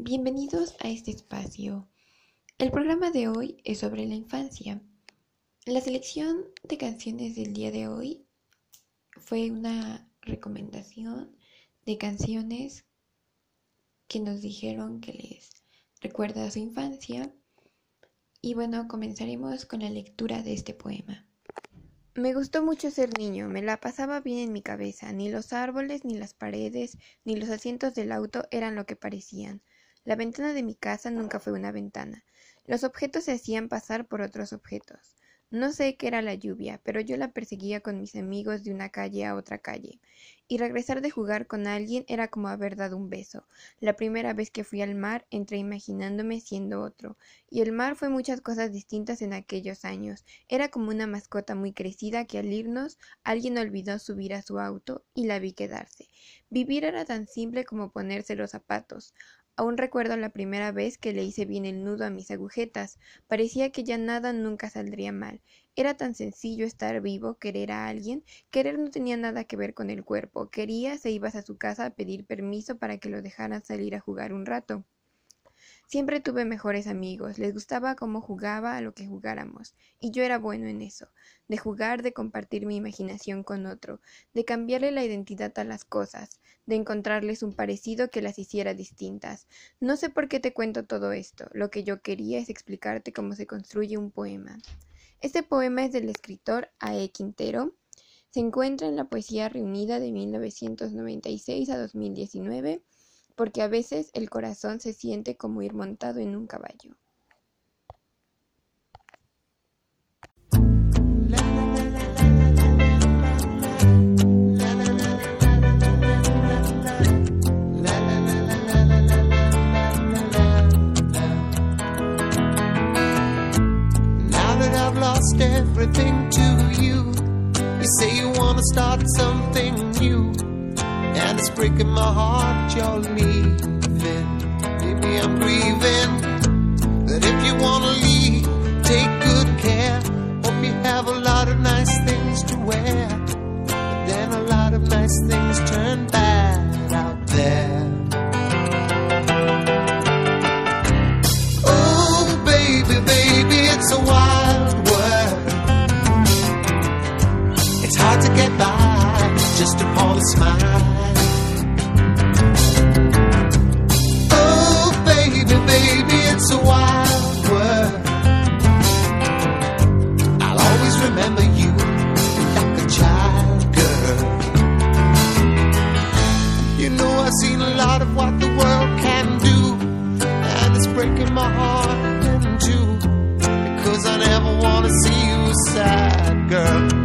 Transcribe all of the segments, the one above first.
Bienvenidos a este espacio. El programa de hoy es sobre la infancia. La selección de canciones del día de hoy fue una recomendación de canciones que nos dijeron que les recuerda a su infancia. Y bueno, comenzaremos con la lectura de este poema. Me gustó mucho ser niño, me la pasaba bien en mi cabeza, ni los árboles, ni las paredes, ni los asientos del auto eran lo que parecían. La ventana de mi casa nunca fue una ventana. Los objetos se hacían pasar por otros objetos. No sé qué era la lluvia, pero yo la perseguía con mis amigos de una calle a otra calle. Y regresar de jugar con alguien era como haber dado un beso. La primera vez que fui al mar entré imaginándome siendo otro. Y el mar fue muchas cosas distintas en aquellos años. Era como una mascota muy crecida que al irnos alguien olvidó subir a su auto y la vi quedarse. Vivir era tan simple como ponerse los zapatos. Aún recuerdo la primera vez que le hice bien el nudo a mis agujetas. Parecía que ya nada nunca saldría mal. Era tan sencillo estar vivo, querer a alguien. Querer no tenía nada que ver con el cuerpo. Querías e ibas a su casa a pedir permiso para que lo dejaran salir a jugar un rato. Siempre tuve mejores amigos, les gustaba cómo jugaba a lo que jugáramos, y yo era bueno en eso, de jugar, de compartir mi imaginación con otro, de cambiarle la identidad a las cosas, de encontrarles un parecido que las hiciera distintas. No sé por qué te cuento todo esto, lo que yo quería es explicarte cómo se construye un poema. Este poema es del escritor A.E. Quintero, se encuentra en la Poesía Reunida de 1996 a 2019, porque a veces el corazón se siente como ir montado en un caballo. Everything to you, you say you wanna start. And it's breaking my heart you're leaving. Maybe I'm grieving. But if you wanna leave, take good care. Hope you have a lot of nice things to wear. But then a lot of nice things turn bad out there. Oh, baby, baby, it's a wild world. It's hard to get by just upon a smile. Girl.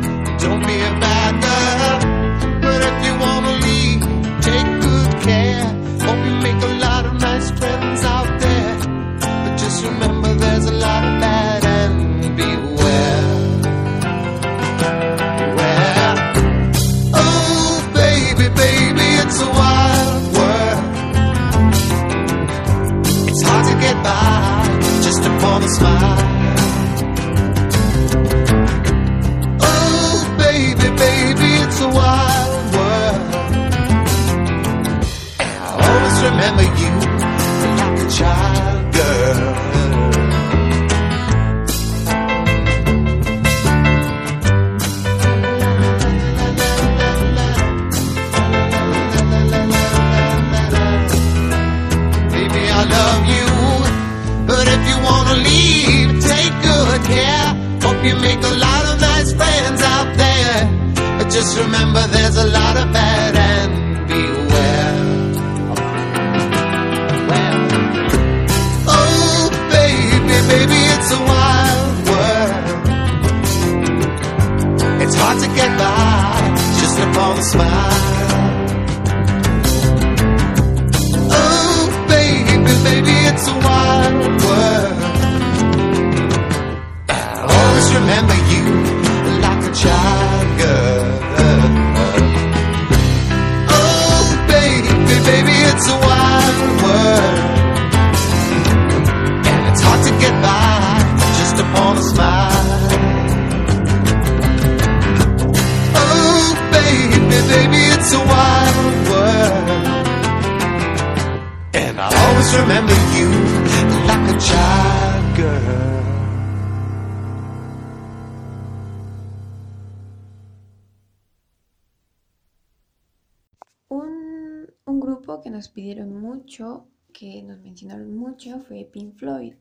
Just remember there's a lot It's a wild world, and it's hard to get by just upon a smile. Oh, baby, baby, it's a wild world, and I'll always remember. Nos pidieron mucho, que nos mencionaron mucho, fue Pink Floyd.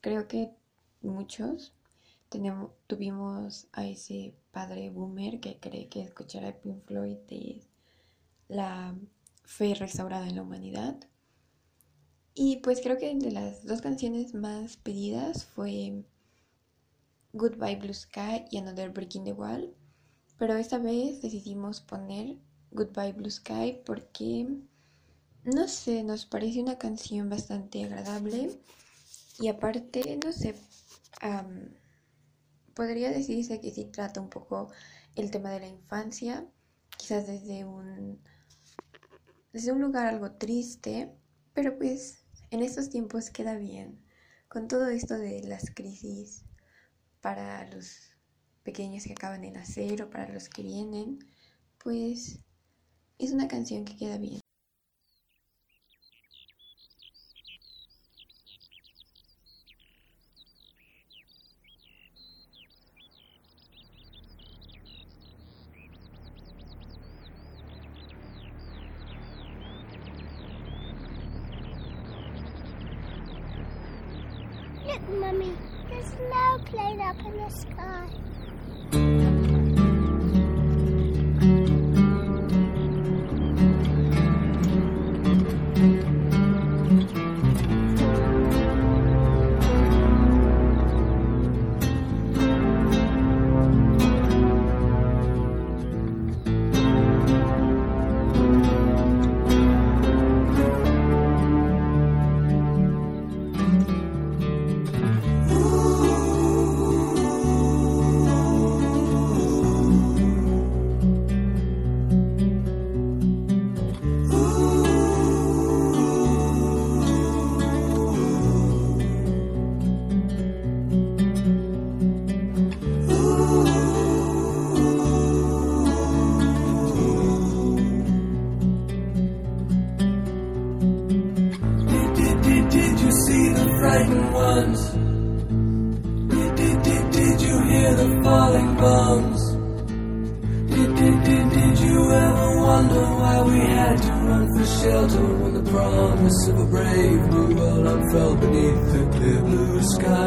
Creo que muchos tenemos, tuvimos a ese padre boomer que cree que escuchar Pink Floyd es la fe restaurada en la humanidad. Y pues creo que de las dos canciones más pedidas fue Goodbye Blue Sky y Another Breaking the Wall. Pero esta vez decidimos poner Goodbye Blue Sky porque, no sé, nos parece una canción bastante agradable. Y aparte, no sé, am, podría decirse que sí trata un poco el tema de la infancia, quizás desde un, desde un lugar algo triste, pero pues en estos tiempos queda bien. Con todo esto de las crisis para los pequeños que acaban de nacer o para los que vienen, pues es una canción que queda bien. Mummy, there's no plane up in the sky.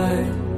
Sky?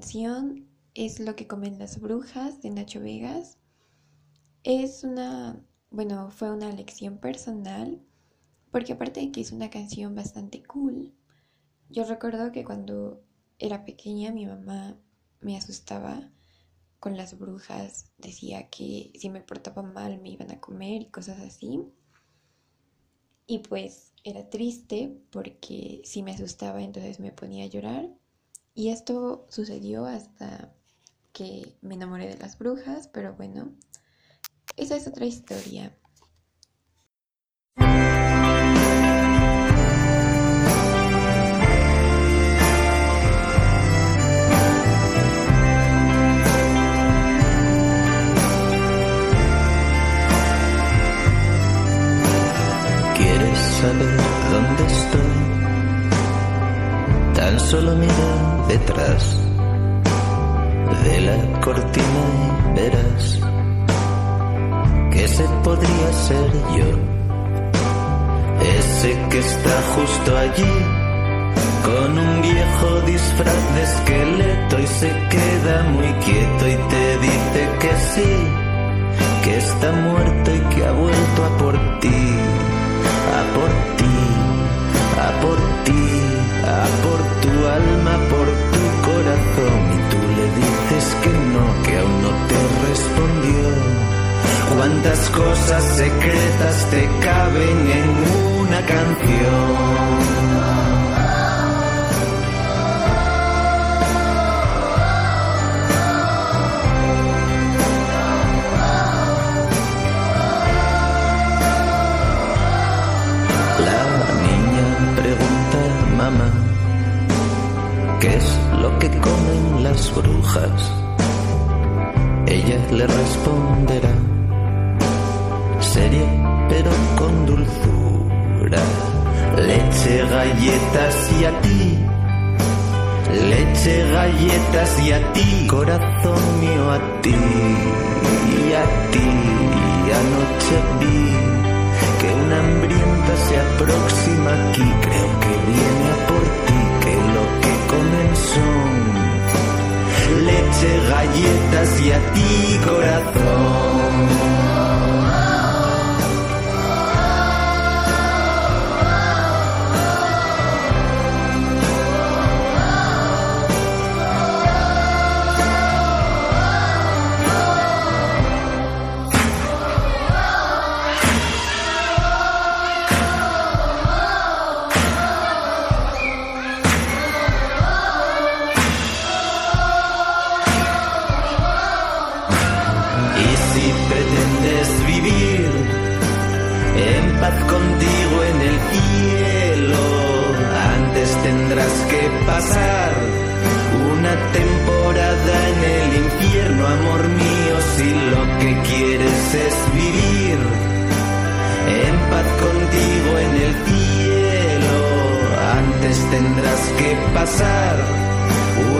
Canción es Lo que comen las brujas de Nacho Vegas. Es una, bueno, fue una lección personal, porque aparte de que es una canción bastante cool, yo recuerdo que cuando era pequeña mi mamá me asustaba con las brujas, decía que si me portaba mal me iban a comer y cosas así. Y pues era triste porque si me asustaba entonces me ponía a llorar. Y esto sucedió hasta que me enamoré de las brujas, pero bueno, esa es otra historia. ¿Quieres saber dónde estoy? Tan solo mira detrás de la cortina y verás que ese podría ser yo. Ese que está justo allí con un viejo disfraz de esqueleto y se queda muy quieto y te dice que sí, que está muerto y que ha vuelto a por ti, a por ti, a por ti, a por tu alma, por y tú le dices que no, que aún no te respondió. Cuántas cosas secretas te caben en una canción. La niña pregunta, mamá, ¿qué es lo que comen las brujas? Ella le responderá, serie pero con dulzura, leche, galletas y a ti. Leche, galletas y a ti, corazón mío a ti, y a ti, anoche vi que una hambrienta se aproxima aquí, creo que viene a por ti, leche, galletas y a ti, corazón.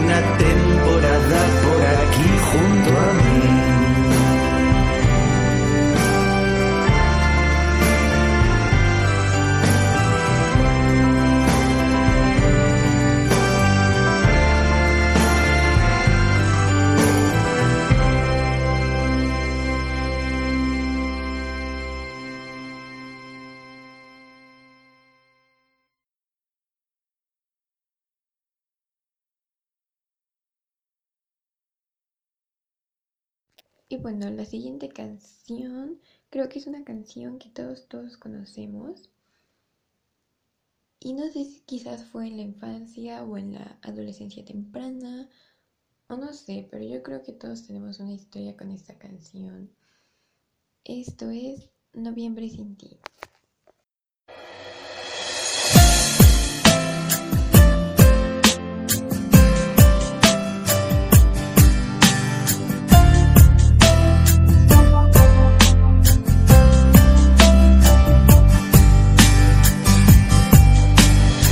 Una temporada por aquí junto a. Y bueno, la siguiente canción creo que es una canción que todos, todos conocemos. Y no sé si quizás fue en la infancia o en la adolescencia temprana, o no sé, pero yo creo que todos tenemos una historia con esta canción. Esto es Noviembre sin ti.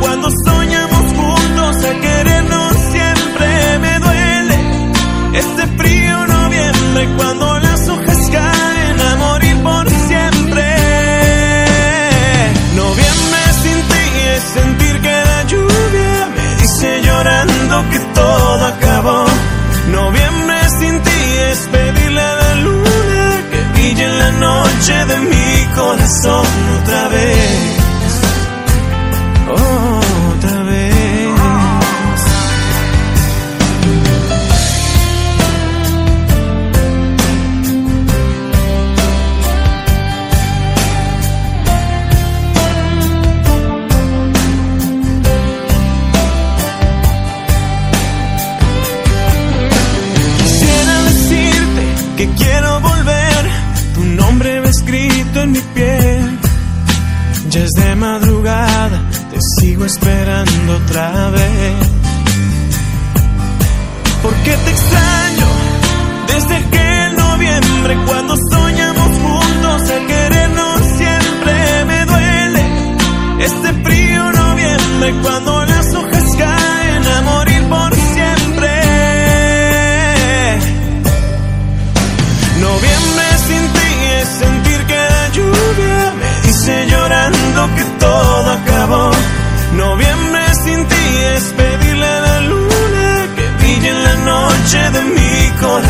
Cuando soñamos juntos a querernos siempre me duele este frío noviembre cuando las hojas caen a morir por siempre. Noviembre sin ti es sentir que la lluvia me dice llorando que todo acabó. Noviembre sin ti es pedirle a la luna que brille en la noche de mi corazón otra vez. Porque te extraño desde aquel noviembre cuando soñamos juntos el querernos siempre me duele. Este frío noviembre cuando las hojas caen a morir por siempre. Noviembre sin ti es sentir que la lluvia me dice llorando que todo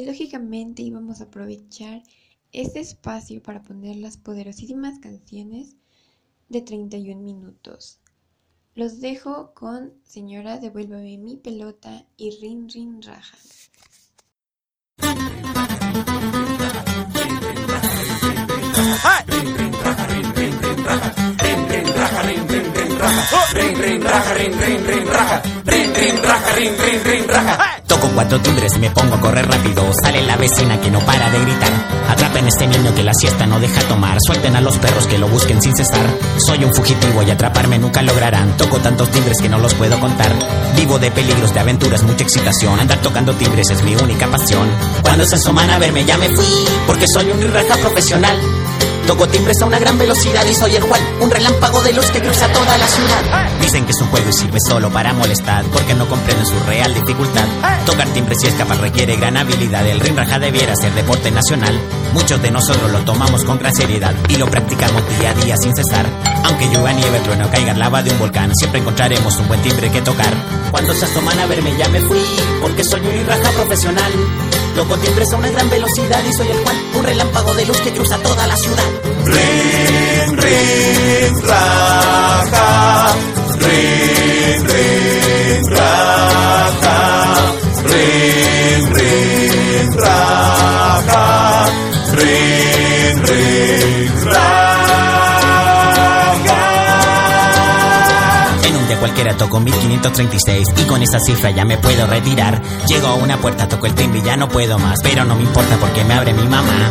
Y lógicamente íbamos a aprovechar este espacio para poner las poderosísimas canciones de 31 minutos. Los dejo con Señora, devuélvame mi pelota y Rin Rin Raja. Toco cuatro timbres me pongo a correr rápido. Sale la vecina que no para de gritar. Atrapen a este niño que la siesta no deja tomar. Suelten a los perros que lo busquen sin cesar. Soy un fugitivo y atraparme nunca lograrán. Toco tantos timbres que no los puedo contar. Vivo de peligros, de aventuras, mucha excitación. Andar tocando timbres es mi única pasión. Cuando se asoman a verme ya me fui, porque soy un raja profesional. Toco timbres a una gran velocidad y soy el Juan, un relámpago de luz que cruza toda la ciudad. Dicen que es un juego y sirve solo para molestar, porque no comprenden su real dificultad. Tocar timbres y escapar requiere gran habilidad, el ring raja debiera ser deporte nacional. Muchos de nosotros lo tomamos con gran seriedad y lo practicamos día a día sin cesar. Aunque llueva nieve, trueno, caiga lava de un volcán, siempre encontraremos un buen timbre que tocar. Cuando se asoman a verme ya me fui, porque soy un raja profesional. Toco timbres a una gran velocidad y soy el Juan, un relámpago de luz que cruza toda la ciudad. Rin, rin, raja. Rin, rin, raja. Rin, cualquiera toco 1536 y con esa cifra ya me puedo retirar. Llego a una puerta, toco el timbre y ya no puedo más, pero no me importa porque me abre mi mamá.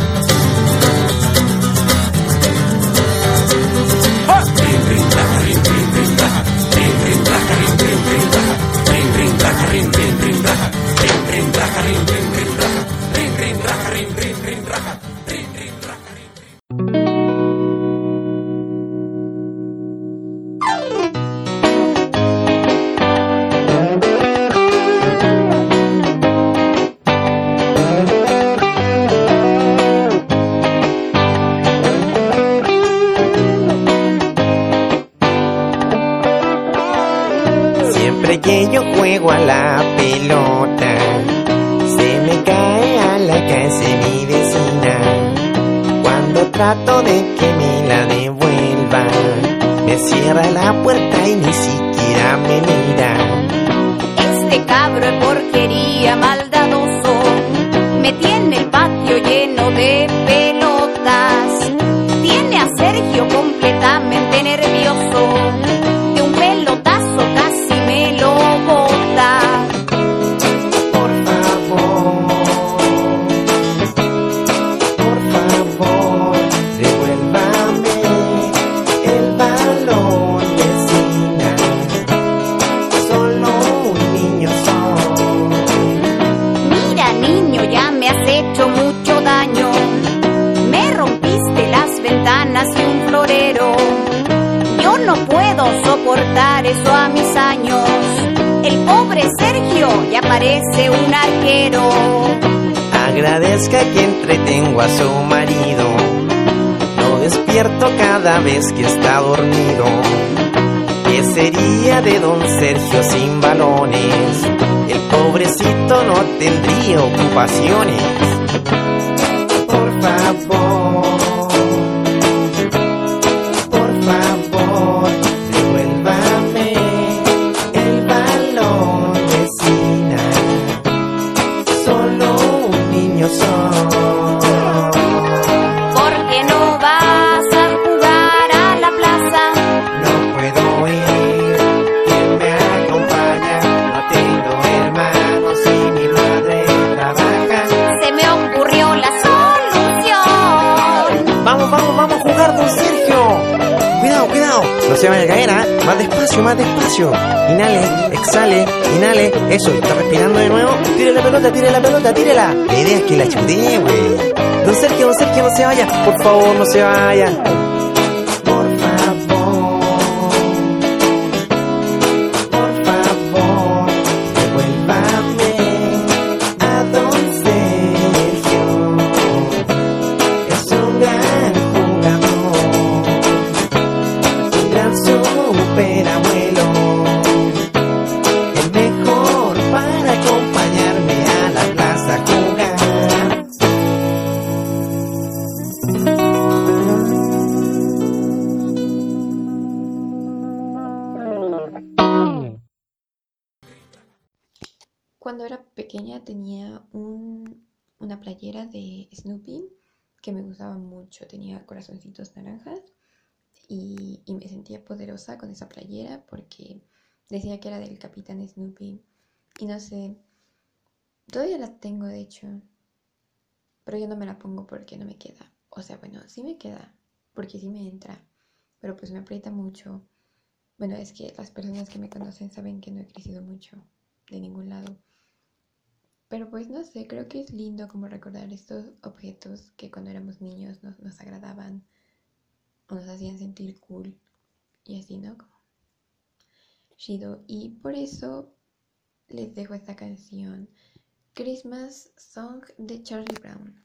Que entretengo a su marido. Lo despierto cada vez que está dormido. ¿Qué sería de don Sergio sin balones? El pobrecito no tendría ocupaciones. Exhale, inhale. Eso, está respirando de nuevo. Tire la pelota, tire la pelota, tírela. La idea es que la chutee, güey. Don Sergio, don Sergio, no se vaya. Por favor, no se vaya. Tenía un- una playera de Snoopy que me gustaba mucho. Tenía corazoncitos naranjas y, y me sentía poderosa con esa playera porque decía que era del Capitán Snoopy. Y no sé, todavía la tengo de hecho, pero yo no me la pongo porque no me queda. O sea, bueno, sí me queda porque sí me entra, pero pues me aprieta mucho. Bueno, es que las personas que me conocen saben que no he crecido mucho de ningún lado. Pero pues no sé, creo que es lindo como recordar estos objetos que cuando éramos niños nos, nos agradaban o nos hacían sentir cool y así, ¿no? Como chido. Y por eso les dejo esta canción, Christmas Song de Charlie Brown.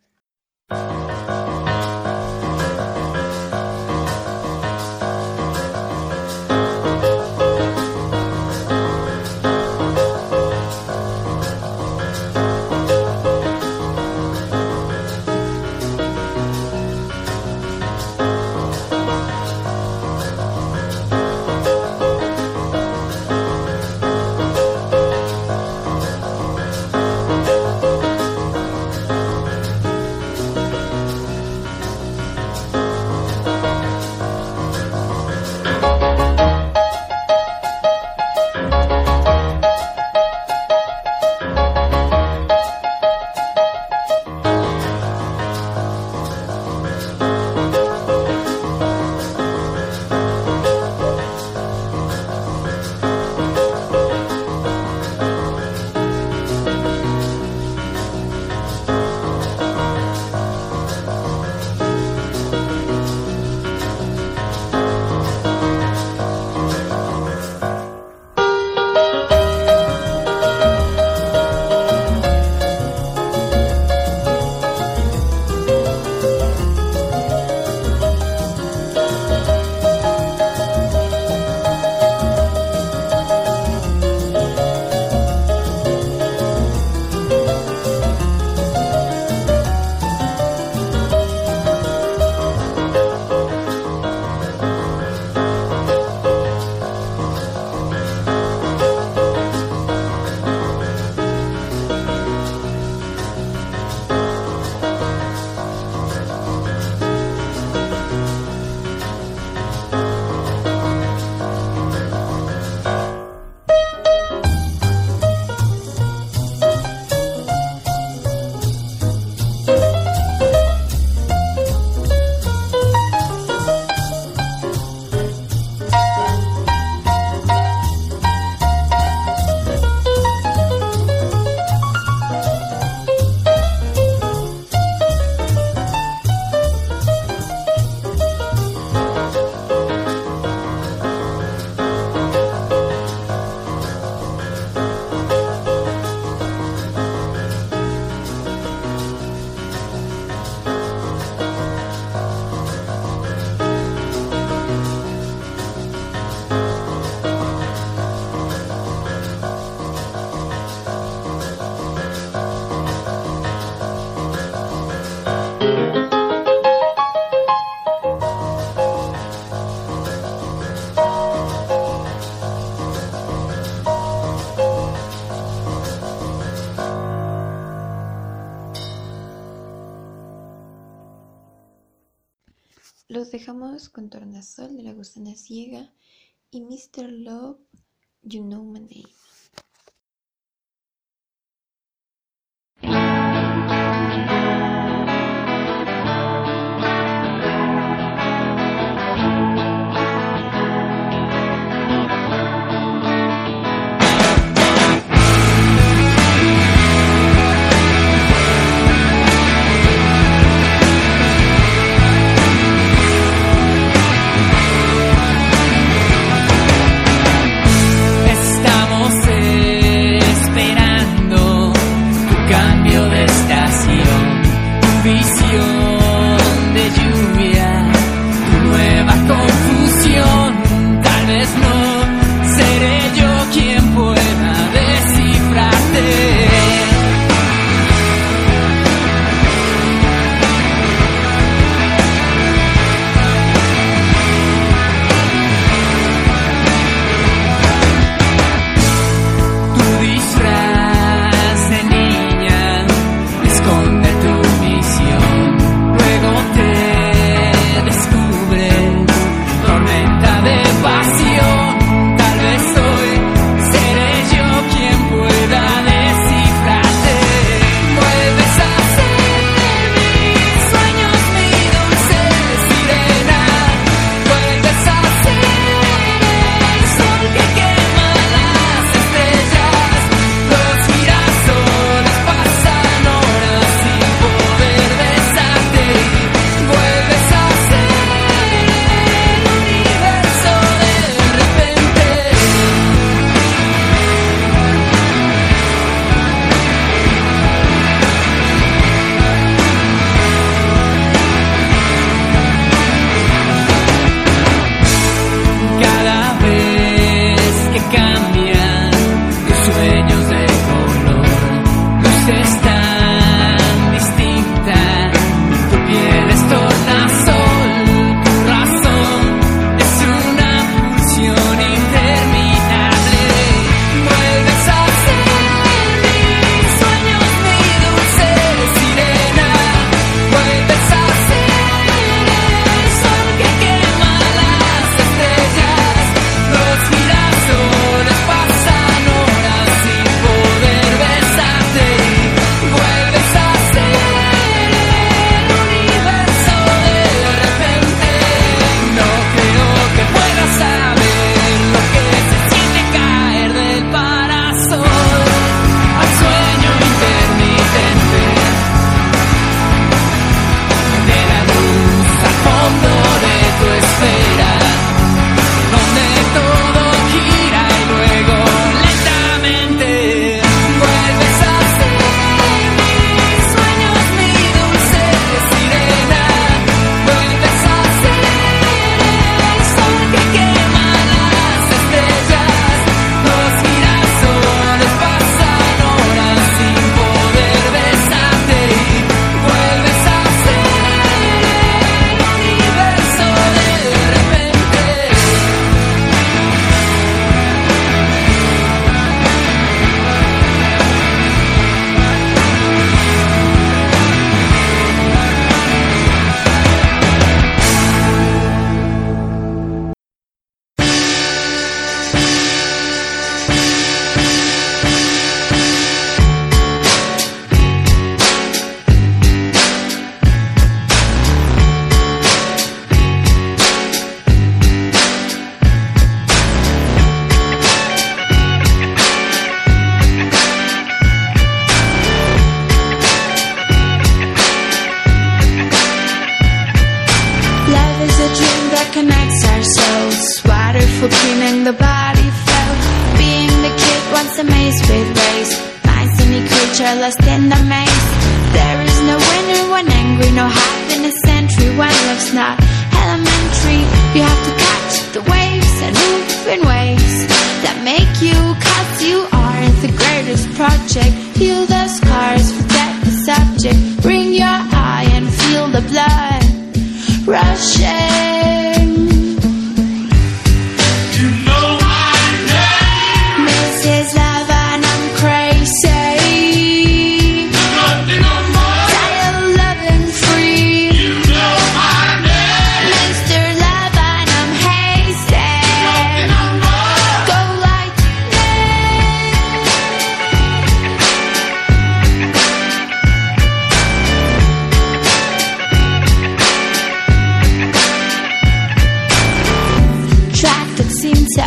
Con Tornasol de la Gusana Ciega y Mr. Love, You Know My Name.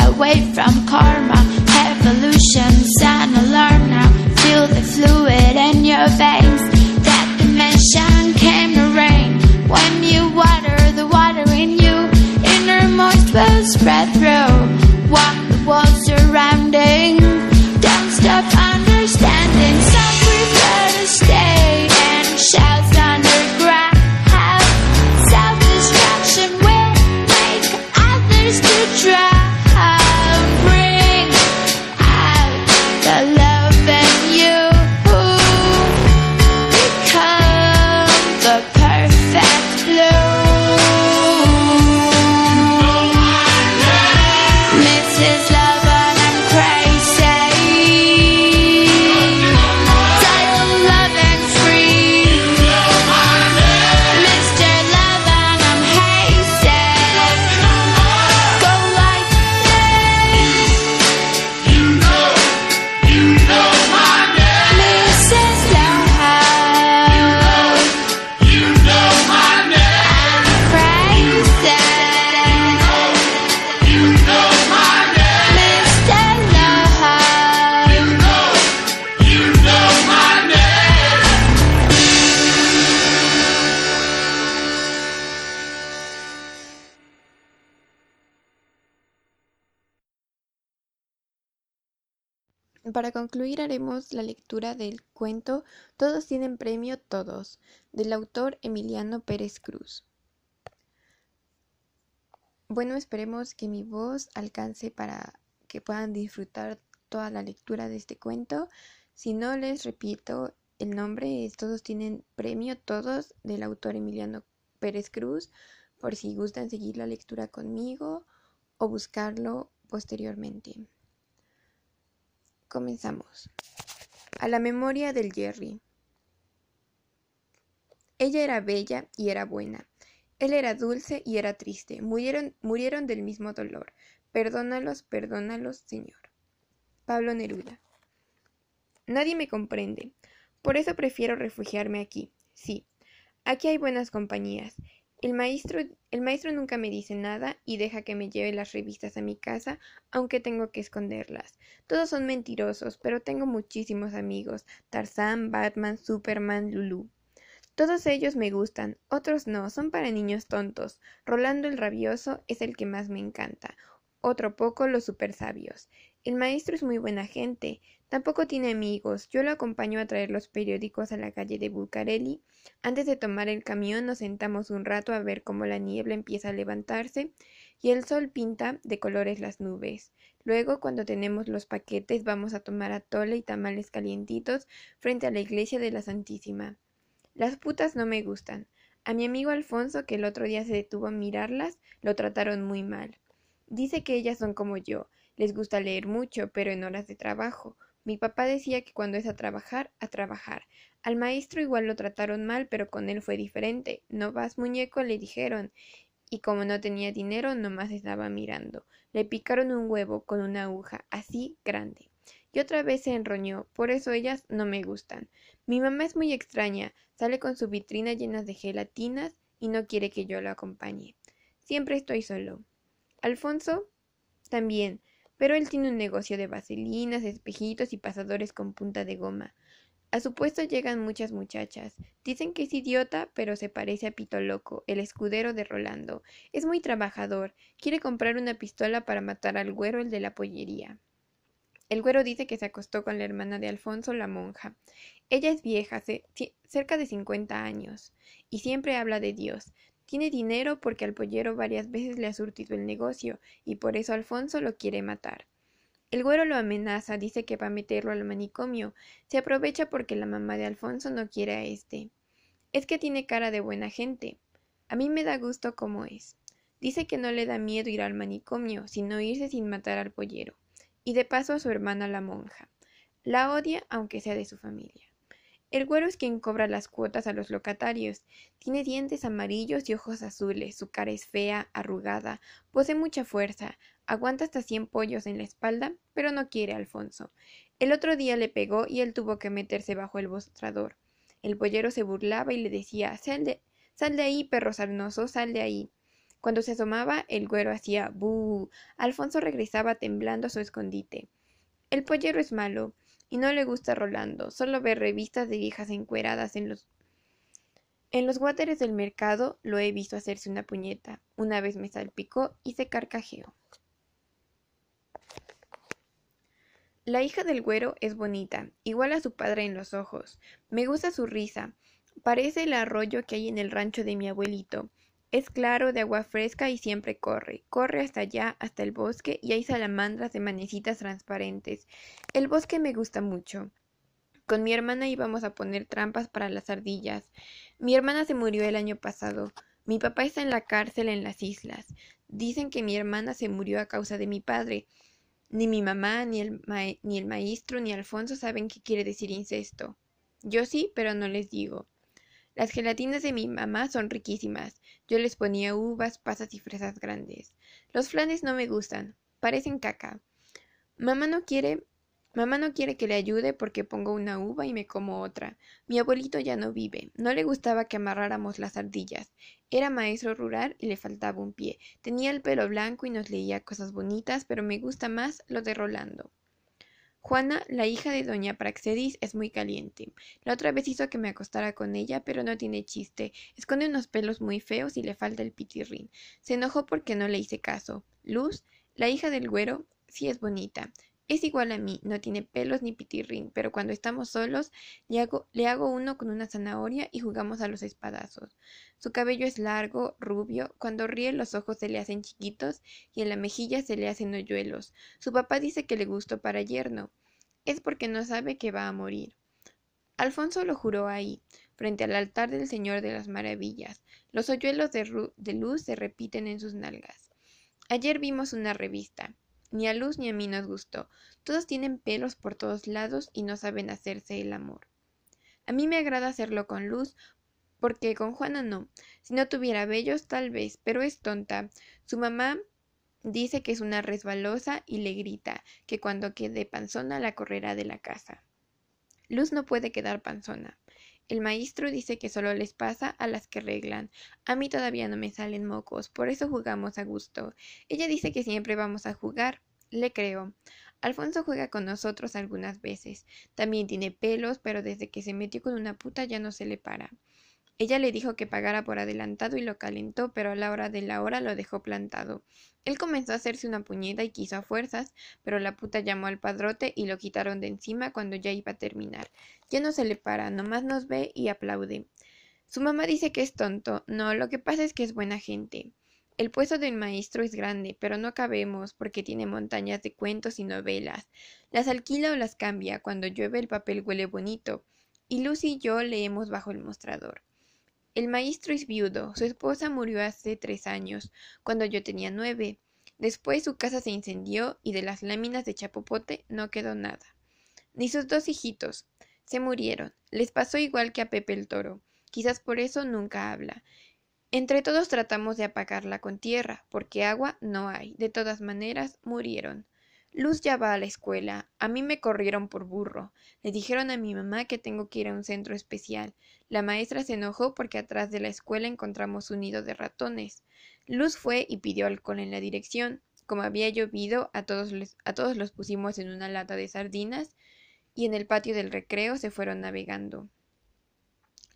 away from karma. Evolution's an alarm now. Feel the fluid in your veins. That dimension. Concluir haremos la lectura del cuento Todos tienen premio, todos, del autor Emiliano Pérez Cruz. Bueno, esperemos que mi voz alcance para que puedan disfrutar toda la lectura de este cuento. Si no, les repito, el nombre es Todos tienen premio, todos, del autor Emiliano Pérez Cruz, por si gustan seguir la lectura conmigo o buscarlo posteriormente. Comenzamos. A la memoria del Jerry. Ella era bella y era buena. Él era dulce y era triste. Murieron, murieron del mismo dolor. Perdónalos, perdónalos, Señor. Pablo Neruda. Nadie me comprende. Por eso prefiero refugiarme aquí. Sí, aquí hay buenas compañías. El maestro, el maestro nunca me dice nada y deja que me lleve las revistas a mi casa, aunque tengo que esconderlas. Todos son mentirosos, pero tengo muchísimos amigos. Tarzán, Batman, Superman, Lulu. Todos ellos me gustan, otros no, son para niños tontos. Rolando el rabioso es el que más me encanta. Otro poco los super sabios. El maestro es muy buena gente. Tampoco tiene amigos. Yo lo acompaño a traer los periódicos a la calle de Bucareli. Antes de tomar el camión nos sentamos un rato a ver cómo la niebla empieza a levantarse y el sol pinta de colores las nubes. Luego, cuando tenemos los paquetes, vamos a tomar atole y tamales calientitos frente a la iglesia de la Santísima. Las putas no me gustan. A mi amigo Alfonso, que el otro día se detuvo a mirarlas, lo trataron muy mal. Dice que ellas son como yo, les gusta leer mucho, pero en horas de trabajo. Mi papá decía que cuando es a trabajar, a trabajar. Al maestro igual lo trataron mal, pero con él fue diferente. No vas, muñeco, le dijeron. Y como no tenía dinero, nomás estaba mirando. Le picaron un huevo con una aguja, así grande. Y otra vez se enroñó, por eso ellas no me gustan. Mi mamá es muy extraña, sale con su vitrina llena de gelatinas y no quiere que yo lo acompañe. Siempre estoy solo. Alfonso también, pero él tiene un negocio de vaselinas, espejitos y pasadores con punta de goma. A su puesto llegan muchas muchachas. Dicen que es idiota, pero se parece a Pito Loco, el escudero de Rolando. Es muy trabajador. Quiere comprar una pistola para matar al güero, el de la pollería. El güero dice que se acostó con la hermana de Alfonso, la monja. Ella es vieja, cerca de cincuenta años, y siempre habla de Dios. Tiene dinero porque al pollero varias veces le ha surtido el negocio, y por eso Alfonso lo quiere matar. El güero lo amenaza, dice que va a meterlo al manicomio. Se aprovecha porque la mamá de Alfonso no quiere a este. Es que tiene cara de buena gente. A mí me da gusto como es. Dice que no le da miedo ir al manicomio, sino irse sin matar al pollero. Y de paso a su hermana la monja. La odia aunque sea de su familia. El güero es quien cobra las cuotas a los locatarios. Tiene dientes amarillos y ojos azules, su cara es fea, arrugada, posee mucha fuerza, aguanta hasta cien pollos en la espalda, pero no quiere a Alfonso. El otro día le pegó y él tuvo que meterse bajo el mostrador. El pollero se burlaba y le decía Sal de, sal de ahí, perro sarnoso, sal de ahí. Cuando se asomaba, el güero hacía bu. Alfonso regresaba temblando a su escondite. El pollero es malo y no le gusta Rolando, solo ve revistas de viejas encueradas en los en los guáteres del mercado lo he visto hacerse una puñeta. Una vez me salpicó y se carcajeó. La hija del güero es bonita, igual a su padre en los ojos. Me gusta su risa. Parece el arroyo que hay en el rancho de mi abuelito. Es claro, de agua fresca y siempre corre. Corre hasta allá, hasta el bosque, y hay salamandras de manecitas transparentes. El bosque me gusta mucho. Con mi hermana íbamos a poner trampas para las ardillas. Mi hermana se murió el año pasado. Mi papá está en la cárcel en las islas. Dicen que mi hermana se murió a causa de mi padre. Ni mi mamá, ni el, ni el maestro, ni Alfonso saben qué quiere decir incesto. Yo sí, pero no les digo. Las gelatinas de mi mamá son riquísimas. Yo les ponía uvas, pasas y fresas grandes. Los flanes no me gustan, parecen caca. Mamá no quiere Mamá no quiere que le ayude porque pongo una uva y me como otra. Mi abuelito ya no vive. No le gustaba que amarráramos las ardillas. Era maestro rural y le faltaba un pie. Tenía el pelo blanco y nos leía cosas bonitas, pero me gusta más lo de Rolando. Juana, la hija de doña Praxedis, es muy caliente. La otra vez hizo que me acostara con ella, pero no tiene chiste. Esconde unos pelos muy feos y le falta el pitirrín. Se enojó porque no le hice caso. Luz, la hija del güero, sí es bonita. Es igual a mí, no tiene pelos ni pitirrín, pero cuando estamos solos le hago, uno con una zanahoria y jugamos a los espadazos. Su cabello es largo, rubio, cuando ríe los ojos se le hacen chiquitos y en la mejilla se le hacen hoyuelos. Su papá dice que le gustó para yerno. Es porque no sabe que va a morir. Alfonso lo juró ahí, frente al altar del Señor de las Maravillas. Los hoyuelos de, de luz se repiten en sus nalgas. Ayer vimos una revista. Ni a Luz ni a mí nos gustó. Todos tienen pelos por todos lados y no saben hacerse el amor. A mí me agrada hacerlo con Luz, porque con Juana no. Si no tuviera vellos, tal vez, pero es tonta. Su mamá dice que es una resbalosa y le grita que cuando quede panzona la correrá de la casa. Luz no puede quedar panzona. El maestro dice que solo les pasa a las que arreglan. A mí todavía no me salen mocos, por eso jugamos a gusto. Ella dice que siempre vamos a jugar. Le creo. Alfonso juega con nosotros algunas veces. También tiene pelos, pero desde que se metió con una puta ya no se le para. Ella le dijo que pagara por adelantado y lo calentó, pero a la hora de la hora lo dejó plantado. Él comenzó a hacerse una puñeta y quiso a fuerzas, pero la puta llamó al padrote y lo quitaron de encima cuando ya iba a terminar. Ya no se le para, nomás nos ve y aplaude. Su mamá dice que es tonto. No, lo que pasa es que es buena gente. El puesto del maestro es grande, pero no cabemos porque tiene montañas de cuentos y novelas. Las alquila o las cambia. Cuando llueve el papel huele bonito. Y Lucy y yo leemos bajo el mostrador. El maestro es viudo. Su esposa murió hace tres años, cuando yo tenía nueve. Después su casa se incendió y de las láminas de chapopote no quedó nada. Ni sus dos hijitos. Se murieron. Les pasó igual que a Pepe el Toro. Quizás por eso nunca habla. Entre todos tratamos de apagarla con tierra, porque agua no hay. De todas maneras, murieron. Luz ya va a la escuela. A mí me corrieron por burro. Le dijeron a mi mamá que tengo que ir a un centro especial. La maestra se enojó porque atrás de la escuela encontramos un nido de ratones. Luz fue y pidió alcohol en la dirección. Como había llovido, a todos, les, a todos los pusimos en una lata de sardinas y en el patio del recreo se fueron navegando.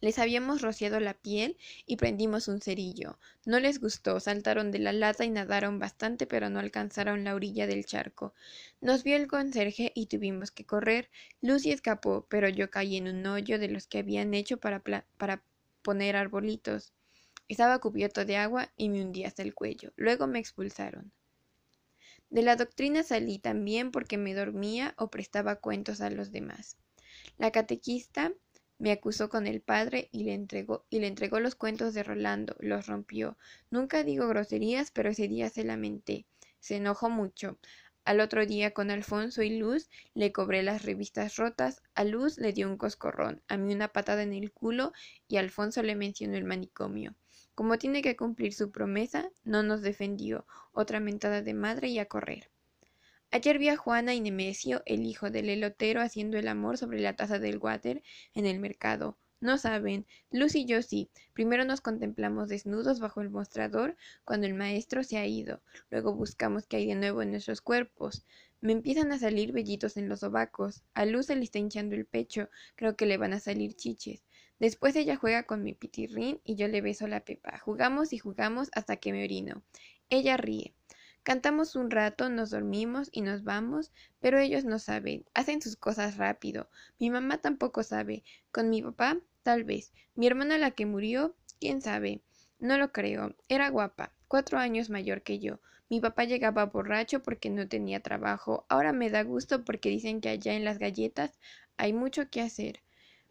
Les habíamos rociado la piel y prendimos un cerillo. No les gustó, saltaron de la lata y nadaron bastante, pero no alcanzaron la orilla del charco. Nos vio el conserje y tuvimos que correr. Lucy escapó, pero yo caí en un hoyo de los que habían hecho para, poner arbolitos. Estaba cubierto de agua y me hundí hasta el cuello. Luego me expulsaron. De la doctrina salí también porque me dormía o prestaba cuentos a los demás. La catequista me acusó con el padre y le entregó y le entregó los cuentos de Rolando, los rompió. Nunca digo groserías, pero ese día se lamenté. Se enojó mucho. Al otro día con Alfonso y Luz le cobré las revistas rotas, a Luz le dio un coscorrón, a mí una patada en el culo y a Alfonso le mencionó el manicomio. Como tiene que cumplir su promesa, no nos defendió, otra mentada de madre y a correr. Ayer vi a Juana y Nemesio, el hijo del elotero, haciendo el amor sobre la taza del water en el mercado. No saben, Luz y yo sí. Primero nos contemplamos desnudos bajo el mostrador cuando el maestro se ha ido. Luego buscamos qué hay de nuevo en nuestros cuerpos. Me empiezan a salir vellitos en los sobacos. A Luz se le está hinchando el pecho. Creo que le van a salir chiches. Después ella juega con mi pitirrín y yo le beso la pepa. Jugamos y jugamos hasta que me orino. Ella ríe. Cantamos un rato, nos dormimos y nos vamos, pero ellos no saben, hacen sus cosas rápido. Mi mamá tampoco sabe. Con mi papá, tal vez. Mi hermana la que murió, quién sabe. No lo creo. Era guapa, cuatro años mayor que yo. Mi papá llegaba borracho porque no tenía trabajo. Ahora me da gusto porque dicen que allá en las galletas hay mucho que hacer.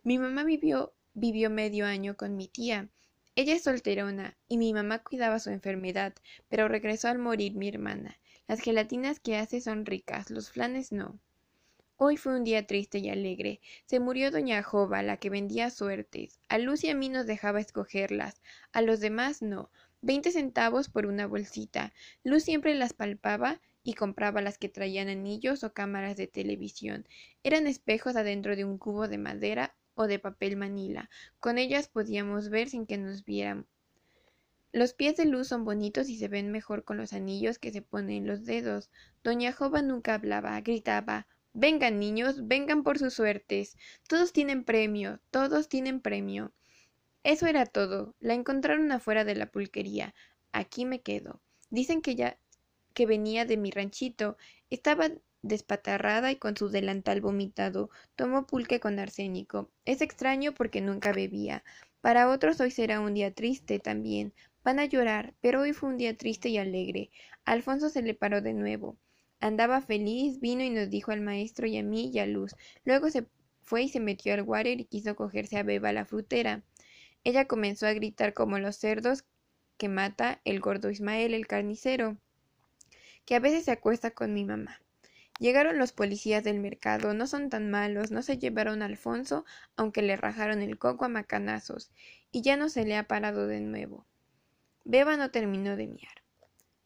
Mi mamá vivió vivió medio año con mi tía. Ella es solterona y mi mamá cuidaba su enfermedad, pero regresó al morir mi hermana. Las gelatinas que hace son ricas, los flanes no. Hoy fue un día triste y alegre. Se murió doña Jova, la que vendía suertes. A Luz y a mí nos dejaba escogerlas, a los demás no. Veinte centavos por una bolsita. Luz siempre las palpaba y compraba las que traían anillos o cámaras de televisión. Eran espejos adentro de un cubo de madera o de papel manila. Con ellas podíamos ver sin que nos vieran. Los pies de luz son bonitos y se ven mejor con los anillos que se ponen en los dedos. Doña Jova nunca hablaba, gritaba Vengan, niños, vengan por sus suertes. Todos tienen premio, todos tienen premio. Eso era todo. La encontraron afuera de la pulquería. Aquí me quedo. Dicen que ya que venía de mi ranchito. Estaba despatarrada y con su delantal vomitado. Tomo pulque con arsénico. Es extraño porque nunca bebía. Para otros hoy será un día triste también. Van a llorar, pero hoy fue un día triste y alegre. Alfonso se le paró de nuevo. Andaba feliz, vino y nos dijo al maestro y a mí y a Luz. Luego se fue y se metió al water y quiso cogerse a Beba la frutera. Ella comenzó a gritar como los cerdos que mata el gordo Ismael el carnicero, que a veces se acuesta con mi mamá. Llegaron los policías del mercado, no son tan malos, no se llevaron a Alfonso, aunque le rajaron el coco a macanazos, y ya no se le ha parado de nuevo. Beba no terminó de miar.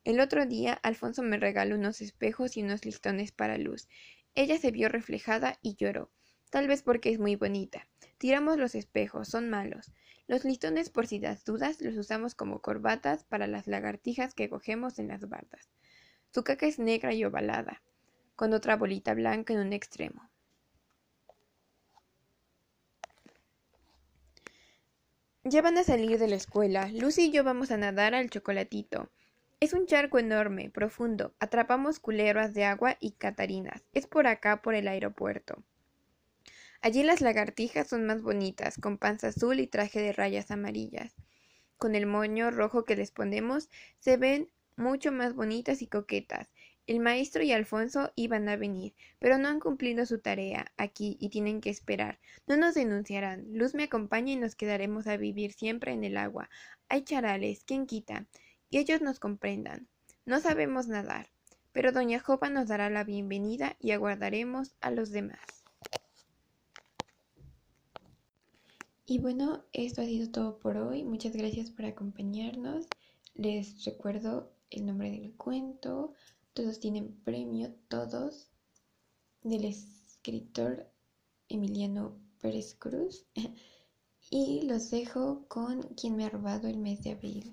El otro día Alfonso me regaló unos espejos y unos listones para Luz. Ella se vio reflejada y lloró, tal vez porque es muy bonita. Tiramos los espejos, son malos. Los listones, por si das dudas, los usamos como corbatas para las lagartijas que cogemos en las bardas. Su caca es negra y ovalada, con otra bolita blanca en un extremo. Ya van a salir de la escuela. Lucy y yo vamos a nadar al chocolatito. Es un charco enorme, profundo. Atrapamos culebras de agua y catarinas. Es por acá, por el aeropuerto. Allí las lagartijas son más bonitas, con panza azul y traje de rayas amarillas. Con el moño rojo que les ponemos, se ven mucho más bonitas y coquetas. El maestro y Alfonso iban a venir, pero no han cumplido su tarea aquí y tienen que esperar. No nos denunciarán. Luz me acompaña y nos quedaremos a vivir siempre en el agua. Hay charales, ¿quién quita? Y ellos nos comprendan. No sabemos nadar, pero doña Jopa nos dará la bienvenida y aguardaremos a los demás. Y bueno, esto ha sido todo por hoy. Muchas gracias por acompañarnos. Les recuerdo el nombre del cuento. Todos tienen premio, todos, del escritor Emiliano Pérez Cruz. Y los dejo con quien me ha robado el mes de abril.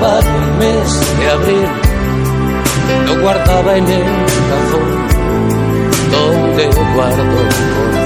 Robado el mes de abril? Lo guardaba en el cajón donde guardo el corazón.